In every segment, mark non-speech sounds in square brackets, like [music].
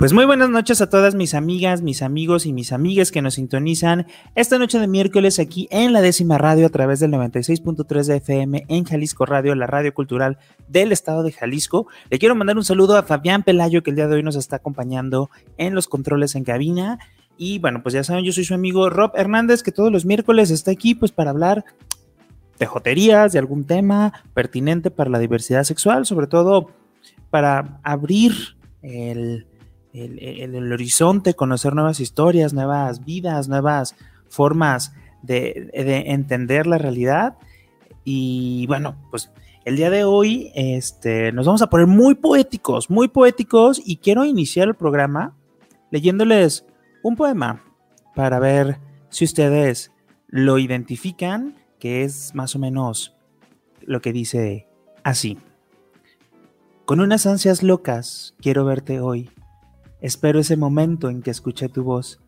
Pues muy buenas noches a todas mis amigas, mis amigos y mis amigas que nos sintonizan esta noche de miércoles aquí en la décima radio a través del 96.3 de FM en Jalisco Radio, la radio cultural del estado de Jalisco. Le quiero mandar un saludo a Fabián Pelayo que el día de hoy nos está acompañando en los controles en cabina. Y bueno, pues ya saben, yo soy su amigo Rob Hernández que todos los miércoles está aquí pues para hablar de joterías, de algún tema pertinente para la diversidad sexual, sobre todo para abrir el el, horizonte, conocer nuevas historias, nuevas vidas, nuevas formas de, entender la realidad. Y bueno, pues el día de hoy este, nos vamos a poner muy poéticos, muy poéticos y quiero iniciar el programa leyéndoles un poema para ver si ustedes lo identifican, que es más o menos lo que dice así. Con unas ansias locas quiero verte hoy Espero ese momento en que escuché tu voz.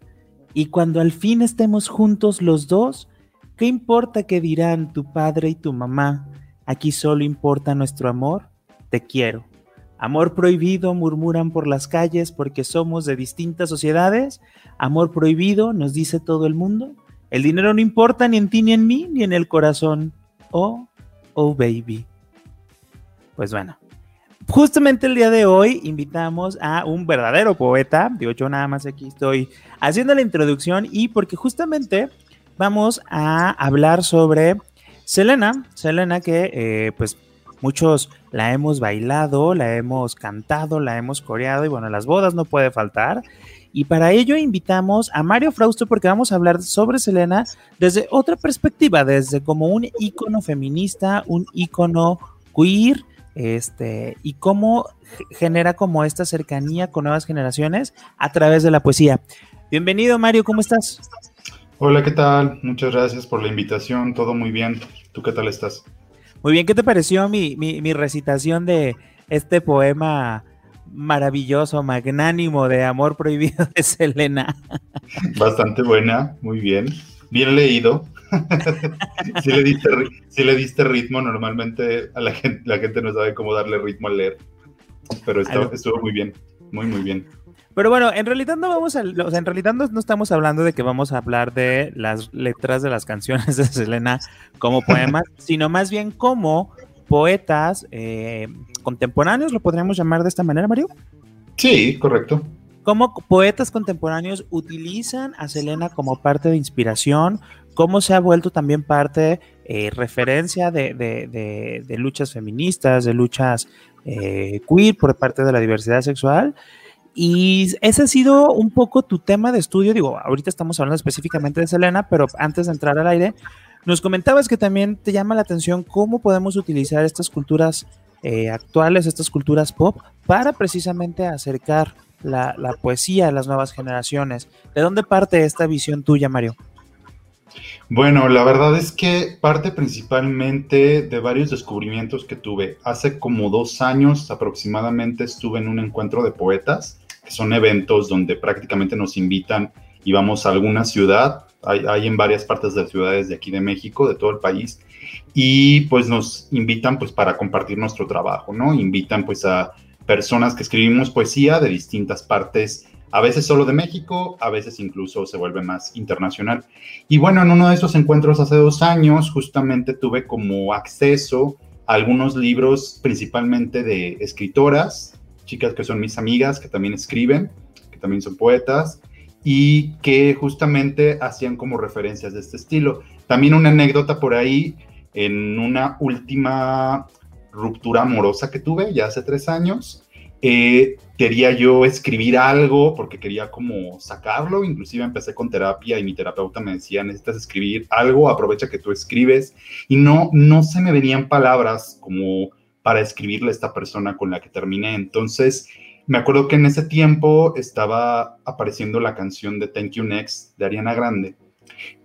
Y cuando al fin estemos juntos los dos, ¿qué importa qué dirán tu padre y tu mamá? Aquí solo importa nuestro amor. Te quiero. Amor prohibido murmuran por las calles porque somos de distintas sociedades. Amor prohibido nos dice todo el mundo. El dinero no importa ni en ti ni en mí ni en el corazón. Oh, oh baby. Pues bueno, justamente el día de hoy invitamos a un verdadero poeta. Digo, yo nada más aquí estoy haciendo la introducción y porque justamente vamos a hablar sobre Selena. Selena que eh, pues muchos la hemos bailado, la hemos cantado, la hemos coreado y bueno, las bodas no puede faltar. Y para ello invitamos a Mario Frausto porque vamos a hablar sobre Selena desde otra perspectiva, desde como un ícono feminista, un ícono queer, este, y cómo genera como esta cercanía con nuevas generaciones a través de la poesía. Bienvenido Mario, ¿cómo estás? Hola, ¿qué tal? Muchas gracias por la invitación, todo muy bien. ¿Tú qué tal estás? Muy bien, ¿qué te pareció mi, recitación de este poema maravilloso, magnánimo de Amor Prohibido de Selena? Bastante buena, muy bien. Bien leído. [laughs] si, le diste, le diste ritmo, normalmente a la gente, la gente no sabe cómo darle ritmo al leer. Pero estuvo, muy bien, muy, muy bien. Pero bueno, en realidad no vamos a, o sea, en realidad no, estamos hablando de que vamos a hablar de las letras de las canciones de Selena como poemas, [laughs] sino más bien como poetas eh, contemporáneos, lo podríamos llamar de esta manera, Mario. Sí, correcto. Cómo poetas contemporáneos utilizan a Selena como parte de inspiración, cómo se ha vuelto también parte, eh, referencia de, luchas feministas, de luchas eh, queer por parte de la diversidad sexual. Y ese ha sido un poco tu tema de estudio. Digo, ahorita estamos hablando específicamente de Selena, pero antes de entrar al aire, nos comentabas que también te llama la atención cómo podemos utilizar estas culturas eh, actuales, estas culturas pop, para precisamente acercar la, la, poesía a las nuevas generaciones. ¿De dónde parte esta visión tuya, Mario? Bueno, la verdad es que parte principalmente de varios descubrimientos que tuve. Hace como dos años aproximadamente estuve en un encuentro de poetas, que son eventos donde prácticamente nos invitan y vamos a alguna ciudad. Hay, en varias partes de ciudades de aquí de México, de todo el país, y pues nos invitan pues para compartir nuestro trabajo, ¿no? Invitan pues a personas que escribimos poesía de distintas partes a veces solo de México, a veces incluso se vuelve más internacional. Y bueno, en uno de esos encuentros hace dos años, justamente tuve como acceso a algunos libros, principalmente de escritoras, chicas que son mis amigas, que también escriben, que también son poetas, y que justamente hacían como referencias de este estilo. También una anécdota por ahí, en una última ruptura amorosa que tuve ya hace tres años, eh, quería yo escribir algo porque quería como sacarlo, inclusive empecé con terapia y mi terapeuta me decía, necesitas escribir algo, aprovecha que tú escribes y no, no se me venían palabras como para escribirle a esta persona con la que terminé. Entonces, me acuerdo que en ese tiempo estaba apareciendo la canción de Thank You Next de Ariana Grande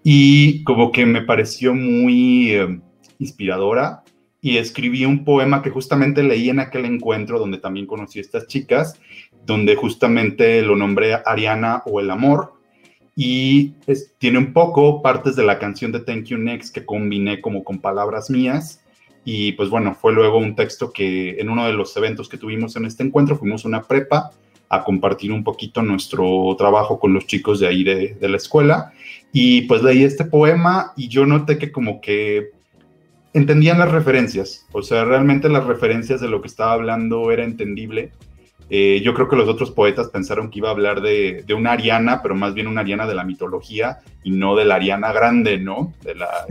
y como que me pareció muy eh, inspiradora y escribí un poema que justamente leí en aquel encuentro donde también conocí a estas chicas, donde justamente lo nombré Ariana o el amor, y tiene un poco partes de la canción de Thank You Next que combiné como con palabras mías. Y pues bueno, fue luego un texto que en uno de los eventos que tuvimos en este encuentro fuimos a una prepa a compartir un poquito nuestro trabajo con los chicos de ahí de la escuela. Y pues leí este poema y yo noté que como que entendían las referencias, o sea, realmente las referencias de lo que estaba hablando era entendible eh, yo creo que los otros poetas pensaron que iba a hablar de, una Ariana, pero más bien una Ariana de la mitología y no de la Ariana grande, ¿no? De la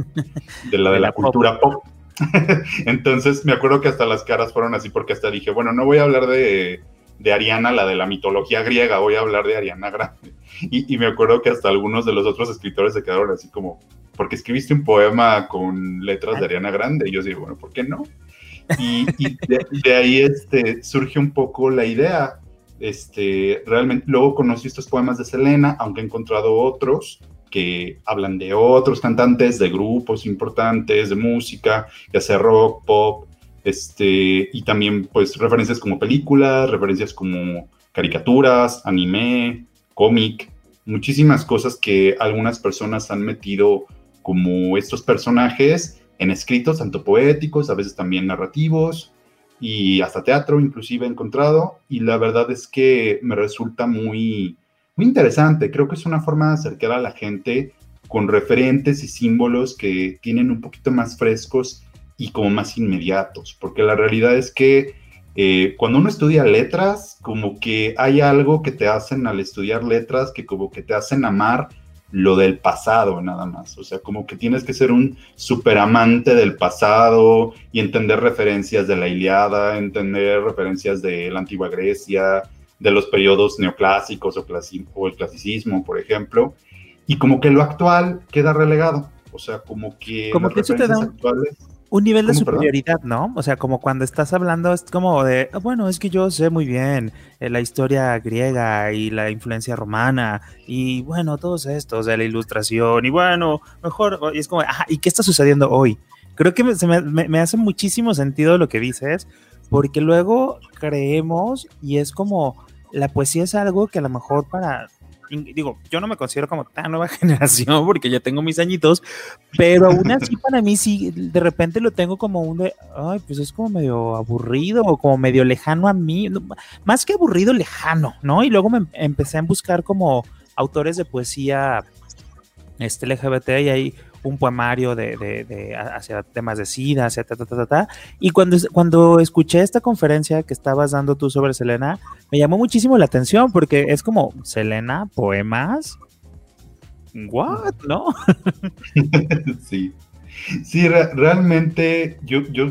de la, de [laughs] la, cultura pop. [laughs] Entonces me acuerdo que hasta las caras fueron así porque hasta dije, bueno, no voy a hablar de, de Ariana, la de la mitología griega, voy a hablar de Ariana grande. [laughs] Y, y, me acuerdo que hasta algunos de los otros escritores se quedaron así como, porque escribiste un poema con letras de Ariana grande. Y yo digo, bueno, ¿por qué no? Y, de, ahí este, surge un poco la idea. Este, realmente, luego conocí estos poemas de Selena, aunque he encontrado otros que hablan de otros cantantes, de grupos importantes, de música, ya sea rock, pop, este, y también pues referencias como películas, referencias como caricaturas, anime, cómic, muchísimas cosas que algunas personas han metido como estos personajes en escritos, tanto poéticos, a veces también narrativos y hasta teatro inclusive he encontrado y la verdad es que me resulta muy, muy interesante. Creo que es una forma de acercar a la gente con referentes y símbolos que tienen un poquito más frescos y como más inmediatos, porque la realidad es que eh, cuando uno estudia letras, como que hay algo que te hacen al estudiar letras, que como que te hacen amar lo del pasado nada más. O sea, como que tienes que ser un super amante del pasado y entender referencias de la Iliada, entender referencias de la antigua Grecia, de los periodos neoclásicos o, o el clasicismo, por ejemplo. Y como que lo actual queda relegado. O sea, como que... Como que eso te da actuales, un nivel de superioridad, ¿no? O sea, como cuando estás hablando, es como de, ah, bueno, es que yo sé muy bien eh, la historia griega y la influencia romana y bueno, todos estos de la ilustración y bueno, mejor, y es como, ajá, ¿y qué está sucediendo hoy? Creo que me, me hace muchísimo sentido lo que dices, porque luego creemos y es como, la poesía es algo que a lo mejor para digo, yo no me considero como tan nueva [laughs] generación porque ya tengo mis añitos, pero aún así para mí sí, de repente lo tengo como un de, ay, pues es como medio aburrido o como medio lejano a mí, más que aburrido, lejano, ¿no? Y luego me empecé a buscar como autores de poesía este LGBT y ahí un poemario de, de, hacia temas de SIDA, hacia ta, ta, ta, ta, Y cuando, cuando escuché esta conferencia que estabas dando tú sobre Selena, me llamó muchísimo la atención porque es como, Selena, poemas. ¿What? ¿No? [laughs] sí. Sí, realmente yo, yo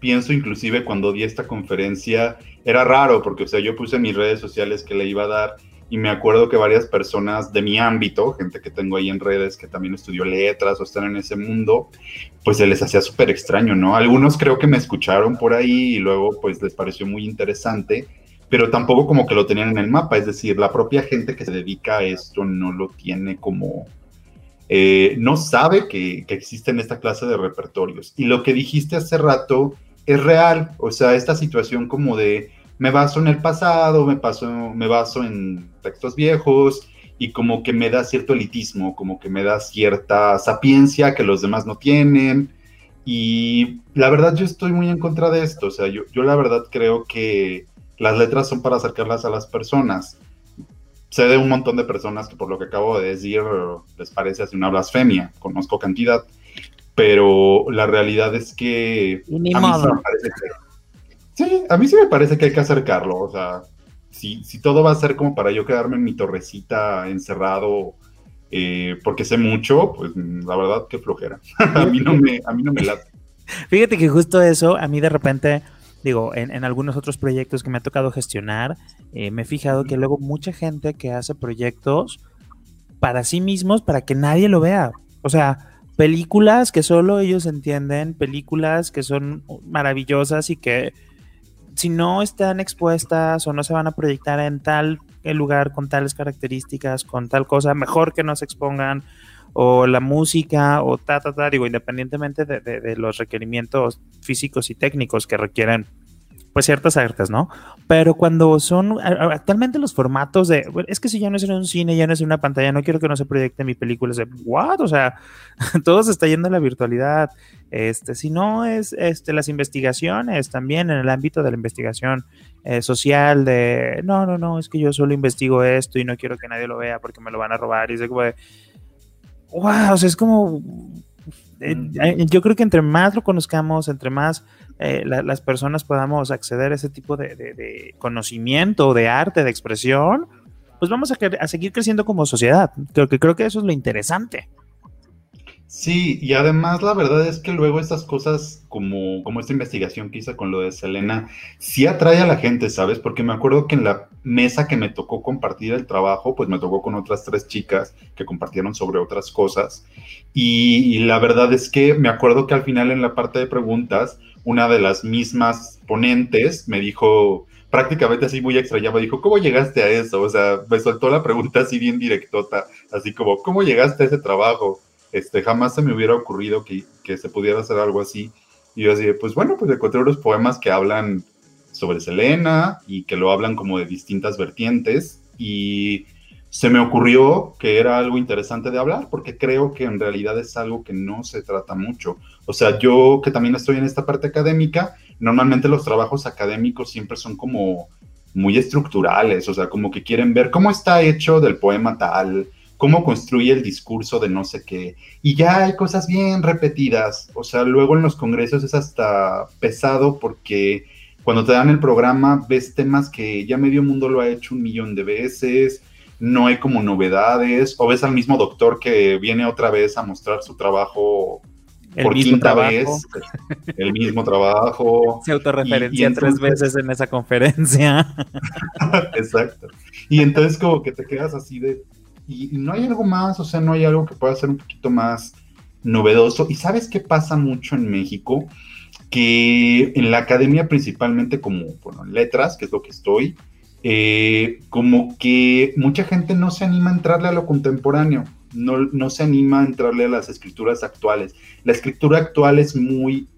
pienso inclusive cuando di esta conferencia, era raro porque, o sea, yo puse en mis redes sociales que le iba a dar y me acuerdo que varias personas de mi ámbito, gente que tengo ahí en redes que también estudió letras o están en ese mundo, pues se les hacía súper extraño, ¿no? Algunos creo que me escucharon por ahí y luego pues les pareció muy interesante, pero tampoco como que lo tenían en el mapa, es decir, la propia gente que se dedica a esto no lo tiene como... Eh, no sabe que, que existen esta clase de repertorios. Y lo que dijiste hace rato es real, o sea, esta situación como de me baso en el pasado, me, paso, me baso en textos viejos y como que me da cierto elitismo, como que me da cierta sapiencia que los demás no tienen. Y la verdad yo estoy muy en contra de esto, o sea, yo, yo la verdad creo que las letras son para acercarlas a las personas. Sé de un montón de personas que por lo que acabo de decir les parece así una blasfemia, conozco cantidad, pero la realidad es que... Ni modo. Sí, a mí sí me parece que hay que acercarlo. O sea, si, si todo va a ser como para yo quedarme en mi torrecita encerrado eh, porque sé mucho, pues la verdad que flojera. [laughs] a, mí no me, a mí no me late. [laughs] Fíjate que justo eso, a mí de repente, digo, en, algunos otros proyectos que me ha tocado gestionar, eh, me he fijado que luego mucha gente que hace proyectos para sí mismos, para que nadie lo vea. O sea, películas que solo ellos entienden, películas que son maravillosas y que si no están expuestas o no se van a proyectar en tal lugar con tales características, con tal cosa, mejor que no se expongan. o la música, o ta, ta, ta, digo, independientemente de los requerimientos físicos y técnicos que requieren pues ciertas artes, ¿no? Pero cuando son actualmente los formatos de, es que si ya no es en un cine, ya no es en una pantalla, no quiero que no se proyecte mi película, es de, what? O sea, [laughs] todo se está yendo a la virtualidad. Este, si no es este, las investigaciones también en el ámbito de la investigación eh, social de, no, no, no, es que yo solo investigo esto y no quiero que nadie lo vea porque me lo van a robar y es como de, wow, o sea, es como eh, eh, yo creo que entre más lo conozcamos, entre más eh, las personas podamos acceder a ese tipo de, conocimiento, de arte, de expresión, pues vamos a, a, seguir creciendo como sociedad. Creo que, creo que eso es lo interesante. Sí, y además la verdad es que luego estas cosas, como, como esta investigación que hice con lo de Selena, sí atrae a la gente, ¿sabes? Porque me acuerdo que en la mesa que me tocó compartir el trabajo, pues me tocó con otras tres chicas que compartieron sobre otras cosas. Y, la verdad es que me acuerdo que al final en la parte de preguntas, una de las mismas ponentes me dijo, prácticamente así muy extrañada, dijo, ¿cómo llegaste a eso? O sea, me soltó la pregunta así bien directota, así como, ¿cómo llegaste a ese trabajo? Este, jamás se me hubiera ocurrido que, se pudiera hacer algo así. Y yo así, pues bueno, pues encontré unos poemas que hablan sobre Selena y que lo hablan como de distintas vertientes. Y se me ocurrió que era algo interesante de hablar, porque creo que en realidad es algo que no se trata mucho. O sea, yo que también estoy en esta parte académica, normalmente los trabajos académicos siempre son como muy estructurales, o sea, como que quieren ver cómo está hecho del poema tal, cómo construye el discurso de no sé qué. Y ya hay cosas bien repetidas. O sea, luego en los congresos es hasta pesado porque cuando te dan el programa ves temas que ya medio mundo lo ha hecho un millón de veces, no hay como novedades, o ves al mismo doctor que viene otra vez a mostrar su trabajo por quinta vez, el mismo trabajo. Se autorreferencia tres veces en esa conferencia. [laughs] Exacto. Y entonces como que te quedas así de, y, no hay algo más, o sea, no hay algo que pueda ser un poquito más novedoso. ¿Y sabes qué pasa mucho en México? Que en la academia, principalmente como, bueno, en letras, que es lo que estoy, eh, como que mucha gente no se anima a entrarle a lo contemporáneo, no, no se anima a entrarle a las escrituras actuales. La escritura actual es muy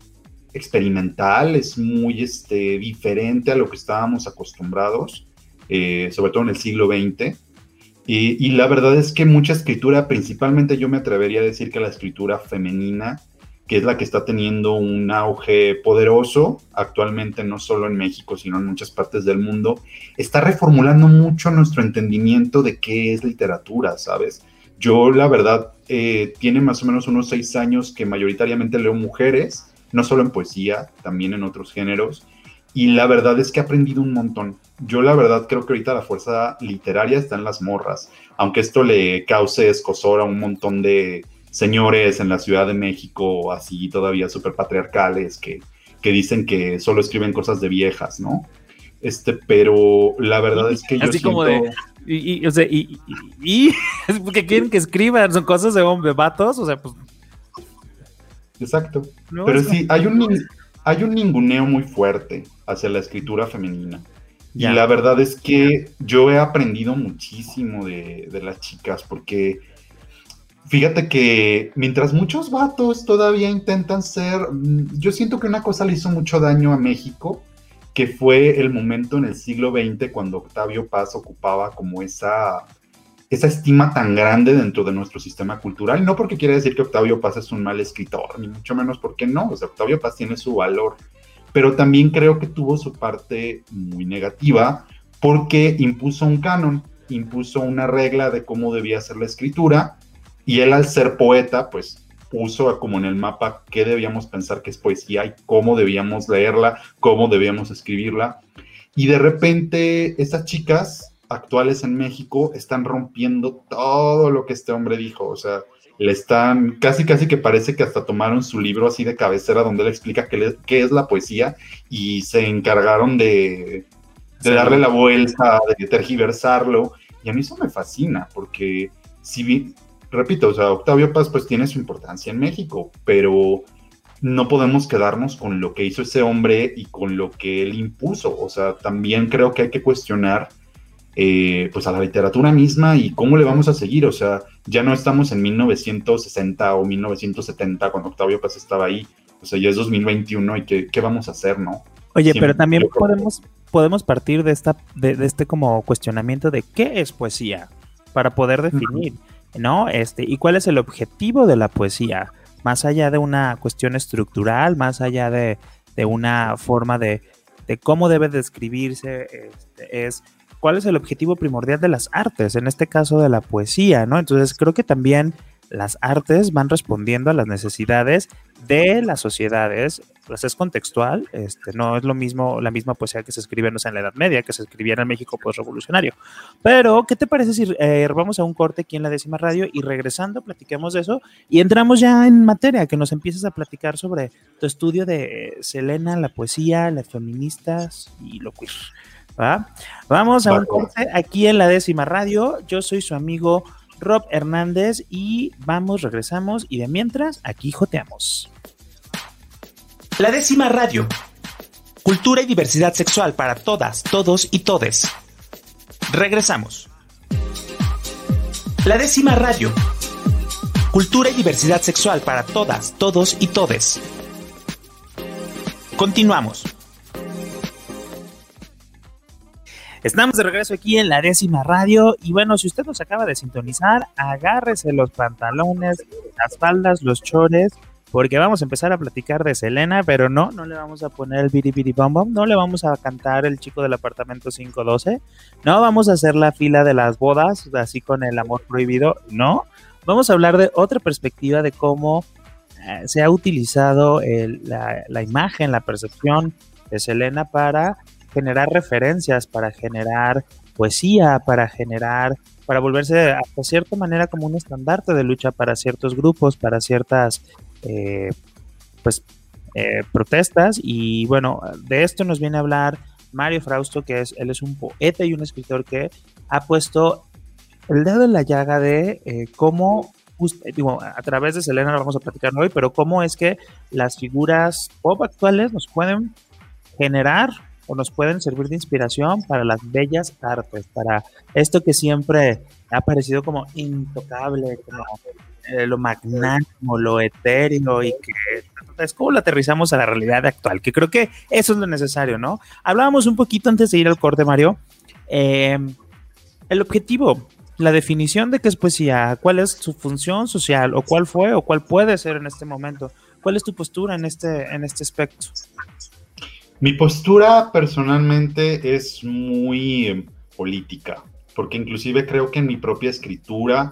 experimental, es muy este, diferente a lo que estábamos acostumbrados, eh, sobre todo en el siglo XX. Y, la verdad es que mucha escritura, principalmente yo me atrevería a decir que la escritura femenina, que es la que está teniendo un auge poderoso actualmente, no solo en México, sino en muchas partes del mundo, está reformulando mucho nuestro entendimiento de qué es literatura, ¿sabes? Yo, la verdad, eh, tiene más o menos unos seis años que mayoritariamente leo mujeres, no solo en poesía, también en otros géneros, y la verdad es que he aprendido un montón. Yo la verdad creo que ahorita la fuerza literaria está en las morras, aunque esto le cause escosor a un montón de señores en la Ciudad de México, así todavía súper patriarcales, que, que dicen que solo escriben cosas de viejas, ¿no? Este, pero la verdad es que yo Así como de, y, o sea, y, y, [laughs] es porque quieren que escriban, son cosas de hombre, vatos, o sea, pues... Exacto. pero sí, hay un, hay un ninguneo muy fuerte hacia la escritura femenina. Y la verdad es que yo he aprendido muchísimo de, las chicas, porque fíjate que mientras muchos vatos todavía intentan ser, mm, yo siento que una cosa le hizo mucho daño a México, que fue el momento en el siglo XX cuando Octavio Paz ocupaba como esa, esa estima tan grande dentro de nuestro sistema cultural. No porque quiera decir que Octavio Paz es un mal escritor, ni mucho menos porque no, o sea, Octavio Paz tiene su valor pero también creo que tuvo su parte muy negativa porque impuso un canon, impuso una regla de cómo debía ser la escritura y él al ser poeta, pues puso como en el mapa qué debíamos pensar que es poesía y cómo debíamos leerla, cómo debíamos escribirla. Y de repente estas chicas actuales en México están rompiendo todo lo que este hombre dijo, o sea, le están, casi casi que parece que hasta tomaron su libro así de cabecera donde él explica qué, qué es la poesía y se encargaron de, darle la vuelta, de tergiversarlo. Y a mí eso me fascina, porque si, repito, o sea, Octavio Paz pues tiene su importancia en México, pero no podemos quedarnos con lo que hizo ese hombre y con lo que él impuso. O sea, también creo que hay que cuestionar eh, pues a la literatura misma y cómo le vamos a seguir. O sea, ya no estamos en 1960 o 1970 cuando Octavio Paz estaba ahí. O sea, ya es 2021 y qué, qué vamos a hacer, ¿no? Oye, pero también podemos, podemos partir de, esta, de, este como cuestionamiento de qué es poesía para poder definir, ¿no? Este, y cuál es el objetivo de la poesía, más allá de una cuestión estructural, más allá de, una forma de, cómo debe describirse, este, es cuál es el objetivo primordial de las artes, en este caso de la poesía, ¿no? Entonces creo que también las artes van respondiendo a las necesidades de las sociedades, pues es contextual, este, no es lo mismo la misma poesía que se escribe no sé, en la Edad Media, que se escribía en el México postrevolucionario. Pero, ¿qué te parece si eh, vamos a un corte aquí en la décima radio y regresando platiquemos de eso y entramos ya en materia, que nos empieces a platicar sobre tu estudio de Selena, la poesía, las feministas y lo queer? ¿va? Vamos a un corte aquí en la décima radio. Yo soy su amigo Rob Hernández y vamos, regresamos y de mientras aquí joteamos. La décima radio. Cultura y diversidad sexual para todas, todos y todes. Regresamos. La décima radio. Cultura y diversidad sexual para todas, todos y todes. Continuamos. Estamos de regreso aquí en la décima radio y bueno, si usted nos acaba de sintonizar, agárrese los pantalones, las faldas, los chores, porque vamos a empezar a platicar de Selena, pero no, no le vamos a poner el biri bom bom, no le vamos a cantar el chico del apartamento 512, no vamos a hacer la fila de las bodas, así con el amor prohibido, no, vamos a hablar de otra perspectiva de cómo eh, se ha utilizado la, la imagen, la percepción de Selena para generar referencias, para generar poesía, para generar, para volverse hasta cierta manera como un estandarte de lucha para ciertos grupos, para ciertas, eh, pues, eh, protestas. Y bueno, de esto nos viene a hablar Mario Frausto, que es, él es un poeta y un escritor que ha puesto el dedo en la llaga de eh, cómo digo, a través de Selena lo vamos a platicar hoy, pero cómo es que las figuras pop actuales nos pueden generar o nos pueden servir de inspiración para las bellas artes, para esto que siempre ha parecido como intocable, como eh, lo magnánimo, lo etéreo y que es como lo aterrizamos a la realidad actual, que creo que eso es lo necesario, ¿no? Hablábamos un poquito antes de ir al corte, Mario, em, el objetivo, la definición de qué es poesía, cuál es su función social o cuál fue o cuál puede ser en este momento, cuál es tu postura en este, en este aspecto. Mi postura personalmente es muy eh, política, porque inclusive creo que en mi propia escritura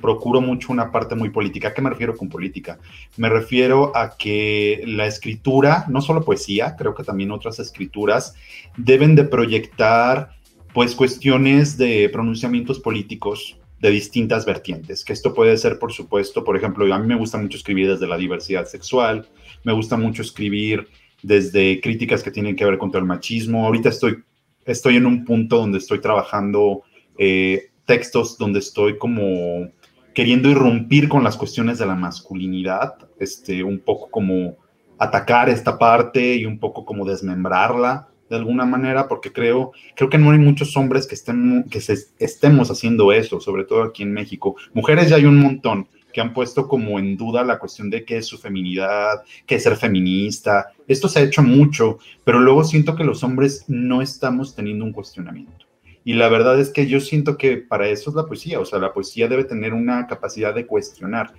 procuro mucho una parte muy política. ¿A qué me refiero con política? Me refiero a que la escritura, no solo poesía, creo que también otras escrituras, deben de proyectar pues cuestiones de pronunciamientos políticos de distintas vertientes, que esto puede ser, por supuesto, por ejemplo, a mí me gusta mucho escribir desde la diversidad sexual, me gusta mucho escribir desde críticas que tienen que ver contra el machismo. Ahorita estoy, estoy en un punto donde estoy trabajando eh, textos donde estoy como queriendo irrumpir con las cuestiones de la masculinidad, este, un poco como atacar esta parte y un poco como desmembrarla de alguna manera, porque creo, creo que no hay muchos hombres que, estén, que se, estemos haciendo eso, sobre todo aquí en México. Mujeres ya hay un montón, que han puesto como en duda la cuestión de qué es su feminidad, qué es ser feminista. Esto se ha hecho mucho, pero luego siento que los hombres no estamos teniendo un cuestionamiento. Y la verdad es que yo siento que para eso es la poesía, o sea, la poesía debe tener una capacidad de cuestionar.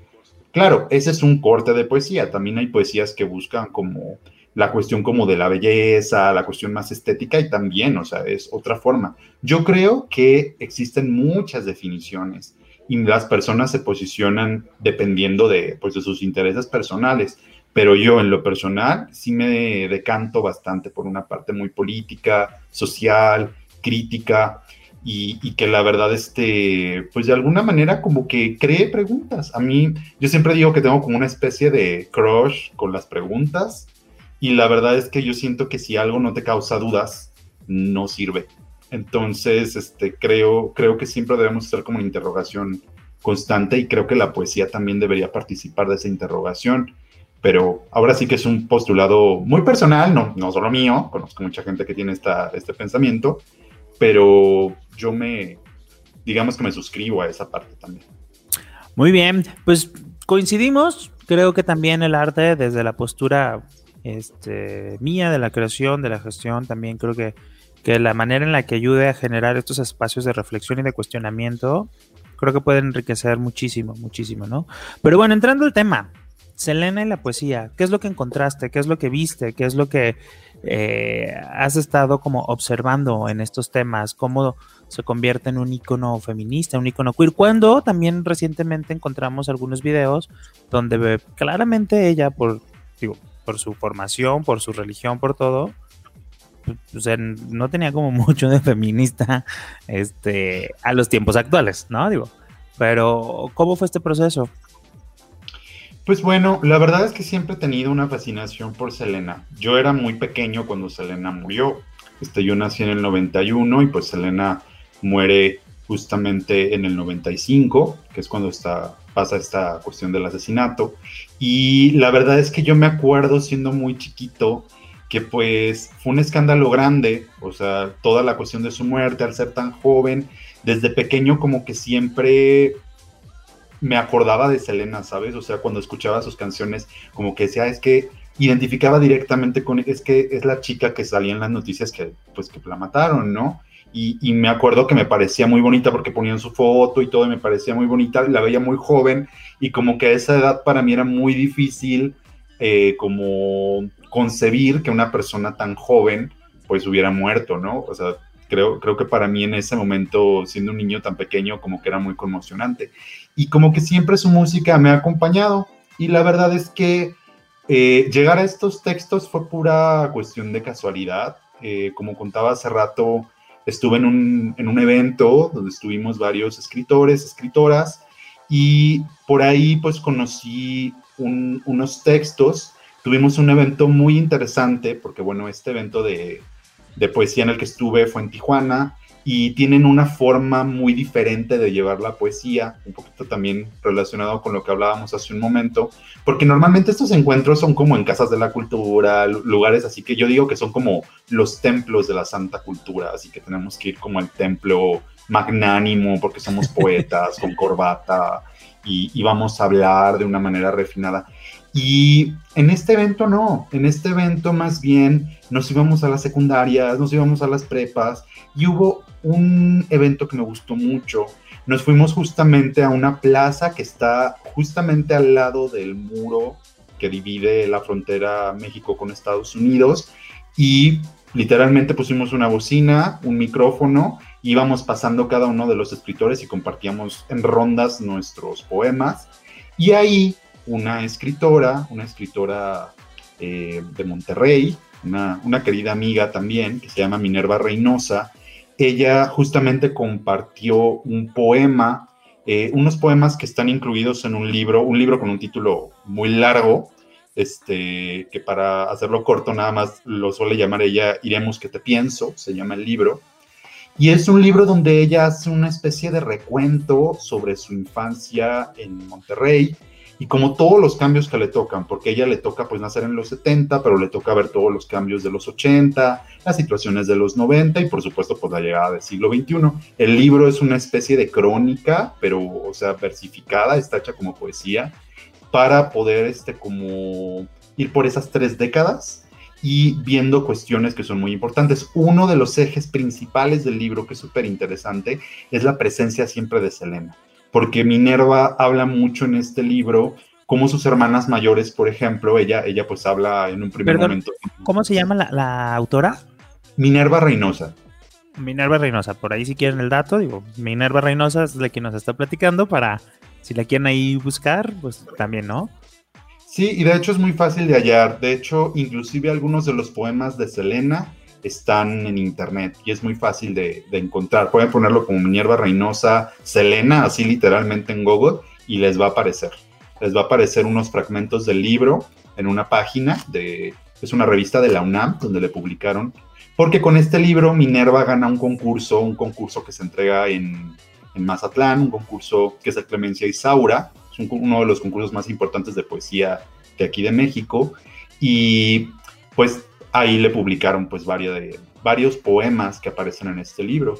Claro, ese es un corte de poesía, también hay poesías que buscan como la cuestión como de la belleza, la cuestión más estética y también, o sea, es otra forma. Yo creo que existen muchas definiciones y las personas se posicionan dependiendo de, pues, de sus intereses personales. Pero yo en lo personal sí me decanto bastante por una parte muy política, social, crítica y, que la verdad, este, pues de alguna manera como que cree preguntas. A mí, yo siempre digo que tengo como una especie de crush con las preguntas y la verdad es que yo siento que si algo no te causa dudas, no sirve. Entonces, este, creo, creo que siempre debemos estar como una interrogación constante y creo que la poesía también debería participar de esa interrogación. Pero ahora sí que es un postulado muy personal, no, no solo mío, conozco mucha gente que tiene esta, este pensamiento, pero yo me, digamos que me suscribo a esa parte también. Muy bien, pues coincidimos, creo que también el arte desde la postura este, mía de la creación, de la gestión, también creo que, que la manera en la que ayude a generar estos espacios de reflexión y de cuestionamiento, creo que puede enriquecer muchísimo, muchísimo, ¿no? Pero bueno, entrando al tema, Selena y la poesía, ¿qué es lo que encontraste? ¿Qué es lo que viste? ¿Qué es lo que eh, has estado como observando en estos temas? ¿Cómo se convierte en un icono feminista, un icono queer? Cuando también recientemente encontramos algunos videos donde claramente ella, por, digo, por su formación, por su religión, por todo, pues, no tenía como [laughs] mucho de feminista este, a los tiempos actuales, ¿no? Digo, pero ¿cómo fue este proceso? Pues bueno, la verdad es que siempre he tenido una fascinación por Selena. Yo era muy pequeño cuando Selena murió. Este, yo nací en el 91 y pues Selena muere justamente en el 95, que es cuando está, pasa esta cuestión del asesinato. Y la verdad es que yo me acuerdo siendo muy chiquito que pues fue un escándalo grande, o sea, toda la cuestión de su muerte al ser tan joven, desde pequeño como que siempre me acordaba de Selena, ¿sabes? O sea, cuando escuchaba sus canciones, como que decía, es que identificaba directamente con, es que es la chica que salía en las noticias que, pues, que la mataron, ¿no? Y, me acuerdo que me parecía muy bonita porque ponían su foto y todo, y me parecía muy bonita, la veía muy joven, y como que a esa edad para mí era muy difícil eh, como concebir que una persona tan joven pues hubiera muerto, ¿no? O sea, creo, creo que para mí en ese momento, siendo un niño tan pequeño, como que era muy conmocionante y como que siempre su música me ha acompañado. Y la verdad es que eh, llegar a estos textos fue pura cuestión de casualidad. Eh, como contaba hace rato, estuve en un, en un evento donde estuvimos varios escritores, escritoras, y por ahí pues conocí unos textos. Tuvimos un evento muy interesante, porque bueno, este evento de, de poesía en el que estuve fue en Tijuana, y tienen una forma muy diferente de llevar la poesía, un poquito también relacionado con lo que hablábamos hace un momento, porque normalmente estos encuentros son como en casas de la cultura, lugares así que yo digo que son como los templos de la santa cultura, así que tenemos que ir como al templo magnánimo porque somos [laughs] poetas con corbata y, y vamos a hablar de una manera refinada. Y en este evento no, en este evento más bien nos íbamos a las secundarias, nos íbamos a las prepas y hubo un evento que me gustó mucho. Nos fuimos justamente a una plaza que está justamente al lado del muro que divide la frontera México con Estados Unidos y literalmente pusimos una bocina, un micrófono, íbamos pasando cada uno de los escritores y compartíamos en rondas nuestros poemas y ahí una escritora, una escritora eh, de Monterrey, una, querida amiga también, que se llama Minerva Reynosa, ella justamente compartió un poema, eh, unos poemas que están incluidos en un libro, un libro con un título muy largo, este, que para hacerlo corto nada más lo suele llamar ella Iremos que te pienso, se llama el libro. Y es un libro donde ella hace una especie de recuento sobre su infancia en Monterrey, y como todos los cambios que le tocan, porque ella le toca pues nacer en los 70, pero le toca ver todos los cambios de los 80, las situaciones de los 90 y por supuesto pues la llegada del siglo XXI. El libro es una especie de crónica, pero o sea, versificada, está hecha como poesía, para poder este como ir por esas tres décadas y viendo cuestiones que son muy importantes. Uno de los ejes principales del libro, que es súper interesante, es la presencia siempre de Selena porque Minerva habla mucho en este libro como sus hermanas mayores, por ejemplo, ella, ella pues habla en un primer momento. ¿Cómo se llama la, autora? Minerva Reynosa. Minerva Reynosa, por ahí si quieren el dato, digo, Minerva Reynosa es la que nos está platicando para, si la quieren ahí buscar, pues también, ¿no? Sí, y de hecho es muy fácil de hallar. De hecho, inclusive algunos de los poemas de Selena están en internet y es muy fácil de, encontrar. Pueden ponerlo como Minerva Reynosa Selena, así literalmente en Google, y les va a aparecer. Les va a aparecer unos fragmentos del libro en una página de, es una revista de la UNAM donde le publicaron, porque con este libro Minerva gana un concurso, un concurso que se entrega en, en Mazatlán, un concurso que es el Clemencia Isaura, es uno de los concursos más importantes de poesía de aquí de México, y pues ahí le publicaron pues varios, varios poemas que aparecen en este libro.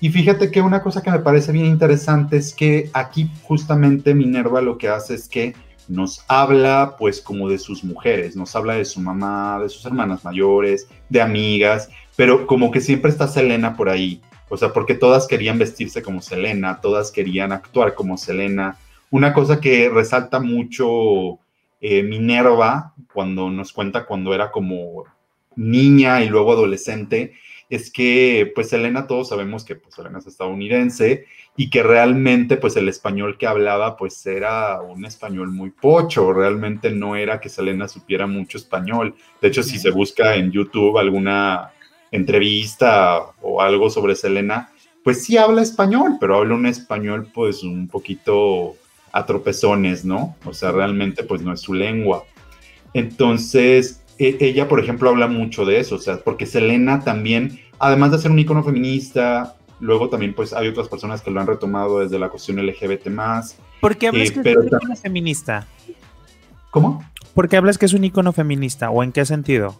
Y fíjate que una cosa que me parece bien interesante es que aquí justamente Minerva lo que hace es que nos habla pues como de sus mujeres, nos habla de su mamá, de sus hermanas mayores, de amigas, pero como que siempre está Selena por ahí, o sea, porque todas querían vestirse como Selena, todas querían actuar como Selena. Una cosa que resalta mucho eh, Minerva cuando nos cuenta cuando era como niña y luego adolescente, es que pues Selena todos sabemos que pues Selena es estadounidense y que realmente pues el español que hablaba pues era un español muy pocho, realmente no era que Selena supiera mucho español. De hecho, si se busca en YouTube alguna entrevista o algo sobre Selena, pues sí habla español, pero habla un español pues un poquito a tropezones, ¿no? O sea, realmente pues no es su lengua. Entonces, ella, por ejemplo, habla mucho de eso, o sea, porque Selena también, además de ser un icono feminista, luego también pues hay otras personas que lo han retomado desde la cuestión LGBT más. ¿Por qué hablas eh, que es un icono feminista? ¿Cómo? ¿Por qué hablas que es un icono feminista o en qué sentido?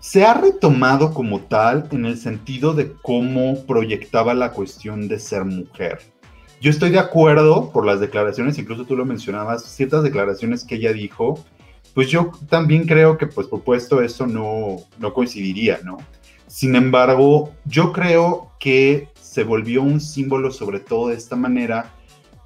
Se ha retomado como tal en el sentido de cómo proyectaba la cuestión de ser mujer. Yo estoy de acuerdo por las declaraciones, incluso tú lo mencionabas, ciertas declaraciones que ella dijo, pues yo también creo que, pues, por supuesto, eso no, no coincidiría, ¿no? Sin embargo, yo creo que se volvió un símbolo sobre todo de esta manera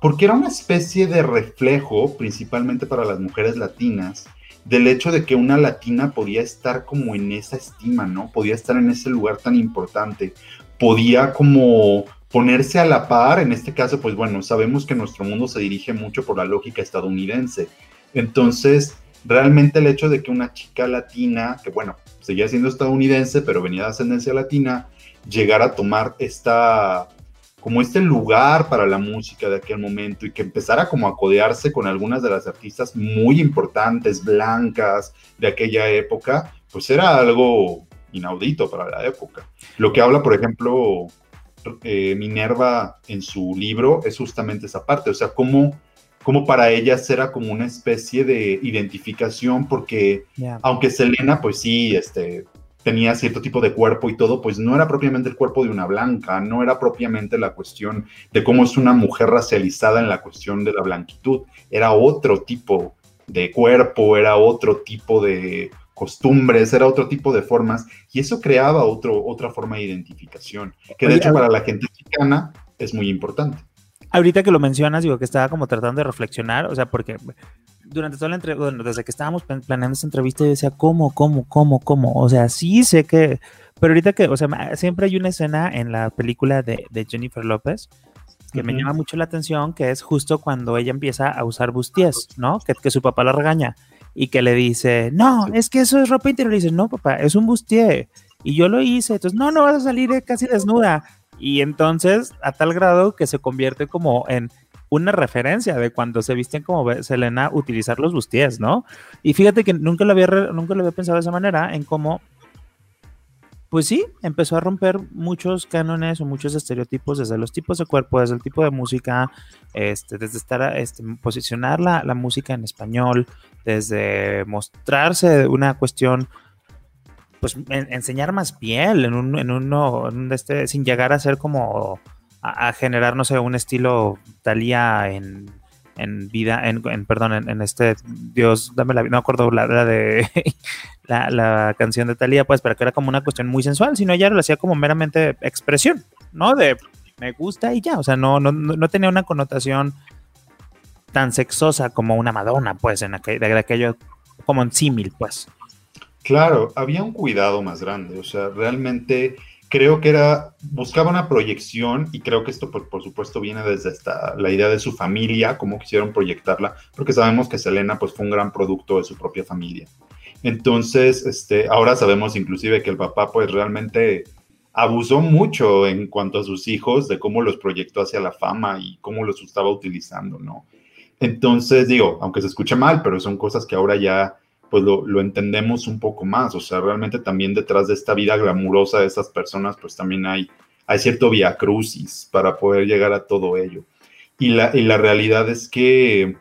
porque era una especie de reflejo, principalmente para las mujeres latinas, del hecho de que una latina podía estar como en esa estima, ¿no? Podía estar en ese lugar tan importante, podía como ponerse a la par, en este caso, pues bueno, sabemos que nuestro mundo se dirige mucho por la lógica estadounidense. Entonces, realmente el hecho de que una chica latina, que bueno, seguía siendo estadounidense, pero venía de ascendencia latina, llegara a tomar esta como este lugar para la música de aquel momento y que empezara como a codearse con algunas de las artistas muy importantes, blancas de aquella época, pues era algo inaudito para la época. Lo que habla, por ejemplo, eh, Minerva en su libro es justamente esa parte, o sea, cómo como para ellas era como una especie de identificación, porque aunque Selena, pues sí, este, tenía cierto tipo de cuerpo y todo, pues no era propiamente el cuerpo de una blanca, no era propiamente la cuestión de cómo es una mujer racializada en la cuestión de la blanquitud, era otro tipo de cuerpo, era otro tipo de costumbres, era otro tipo de formas, y eso creaba otro, otra forma de identificación, que de hecho para la gente mexicana es muy importante ahorita que lo mencionas, digo que estaba como tratando de reflexionar, o sea, porque durante toda la entrevista, bueno, desde que estábamos planeando esta entrevista, yo decía, ¿cómo, cómo, cómo, cómo? O sea, sí sé que, pero ahorita que, o sea, siempre hay una escena en la película de, Jennifer López que me llama mucho la atención, que es justo cuando ella empieza a usar bustiers, ¿no? Que, que su papá la regaña y que le dice, no, es que eso es ropa interior. Y dice, no, papá, es un bustier. Y yo lo hice. Entonces, no, no vas a salir casi desnuda. Y entonces, a tal grado que se convierte como en una referencia de cuando se visten como Selena utilizar los bustiers, ¿no? Y fíjate que nunca lo había, nunca lo había pensado de esa manera, en cómo, pues sí, empezó a romper muchos cánones o muchos estereotipos desde los tipos de cuerpo, desde el tipo de música, este, desde estar, este, posicionar la, la música en español, desde mostrarse una cuestión pues enseñar más piel en un, en uno, este, sin llegar a ser como a, generar, no sé, un estilo Talía en, en vida, en, perdón, en, este Dios, dame la no acuerdo la, de [laughs] la, canción de Talía, pues, pero que era como una cuestión muy sensual, sino ella lo hacía como meramente expresión, ¿no? De me gusta y ya, o sea, no, no, no tenía una connotación tan sexosa como una Madonna, pues, en aquel, de aquello, como en símil, pues. Claro, había un cuidado más grande, o sea, realmente creo que era, buscaba una proyección y creo que esto por, por supuesto viene desde la idea de su familia, cómo quisieron proyectarla, porque sabemos que Selena pues fue un gran producto de su propia familia. Entonces, este, ahora sabemos inclusive que el papá pues realmente abusó mucho en cuanto a sus hijos, de cómo los proyectó hacia la fama y cómo los estaba utilizando, ¿no? Entonces, digo, aunque se escuche mal, pero son cosas que ahora ya pues lo, entendemos un poco más. O sea, realmente también detrás de esta vida glamurosa de estas personas, pues también hay, hay cierto via crucis para poder llegar a todo ello. Y la, y la realidad es que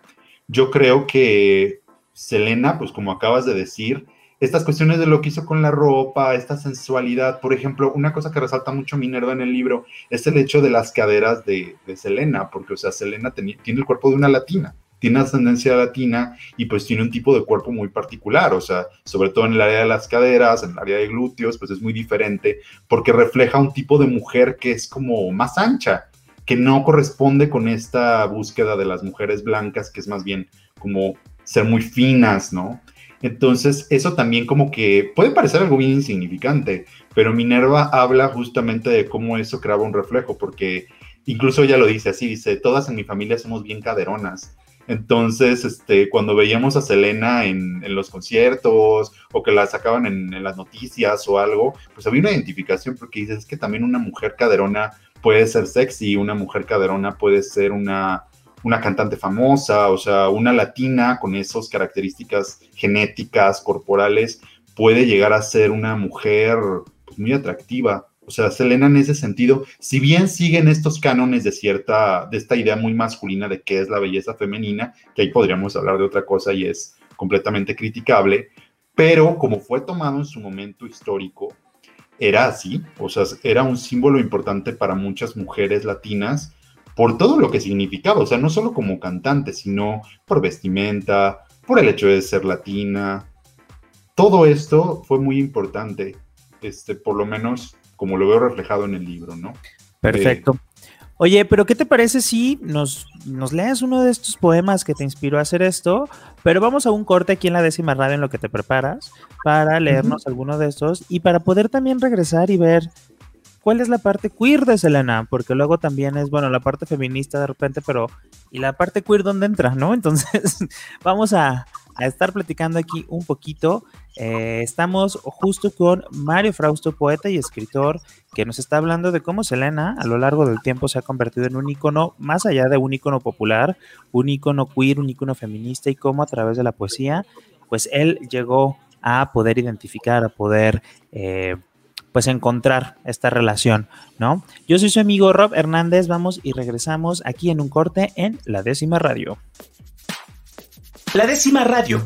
yo creo que Selena, pues como acabas de decir, estas cuestiones de lo que hizo con la ropa, esta sensualidad. Por ejemplo, una cosa que resalta mucho Minerva en el libro es el hecho de las caderas de, Selena, porque, o sea, Selena tiene el cuerpo de una latina, tiene ascendencia latina y pues tiene un tipo de cuerpo muy particular, o sea, sobre todo en el área de las caderas, en el área de glúteos, pues es muy diferente porque refleja un tipo de mujer que es como más ancha, que no corresponde con esta búsqueda de las mujeres blancas, que es más bien como ser muy finas, ¿no? Entonces, eso también como que puede parecer algo bien insignificante, pero Minerva habla justamente de cómo eso creaba un reflejo, porque incluso ella lo dice así, dice, todas en mi familia somos bien caderonas. Entonces, este, cuando veíamos a Selena en, los conciertos o que la sacaban en, en, las noticias o algo, pues había una identificación porque dices, es que también una mujer caderona puede ser sexy, una mujer caderona puede ser una, una cantante famosa, o sea, una latina con esas características genéticas, corporales, puede llegar a ser una mujer pues, muy atractiva. O sea, Selena en ese sentido, si bien siguen estos cánones de cierta, de esta idea muy masculina de qué es la belleza femenina, que ahí podríamos hablar de otra cosa y es completamente criticable, pero como fue tomado en su momento histórico, era así, o sea, era un símbolo importante para muchas mujeres latinas por todo lo que significaba, o sea, no solo como cantante, sino por vestimenta, por el hecho de ser latina. Todo esto fue muy importante, este, por lo menos como lo veo reflejado en el libro, ¿no? Perfecto. Oye, pero ¿qué te parece si nos, nos lees uno de estos poemas que te inspiró a hacer esto? Pero vamos a un corte aquí en la décima radio en lo que te preparas para leernos alguno de estos y para poder también regresar y ver ¿Cuál es la parte queer de Selena? Porque luego también es, bueno, la parte feminista de repente, pero ¿y la parte queer dónde entra, no? [laughs] Entonces, vamos a, estar platicando aquí un poquito. Eh, estamos justo con Mario Frausto, poeta y escritor, que nos está hablando de cómo Selena a lo largo del tiempo se ha convertido en un icono, más allá de un icono popular, un icono queer, un icono feminista y cómo a través de la poesía, pues él llegó a poder identificar, a poder... Eh, pues encontrar esta relación, ¿no? Yo soy su amigo Rob Hernández, vamos y regresamos aquí en un corte en La Décima Radio. La Décima Radio.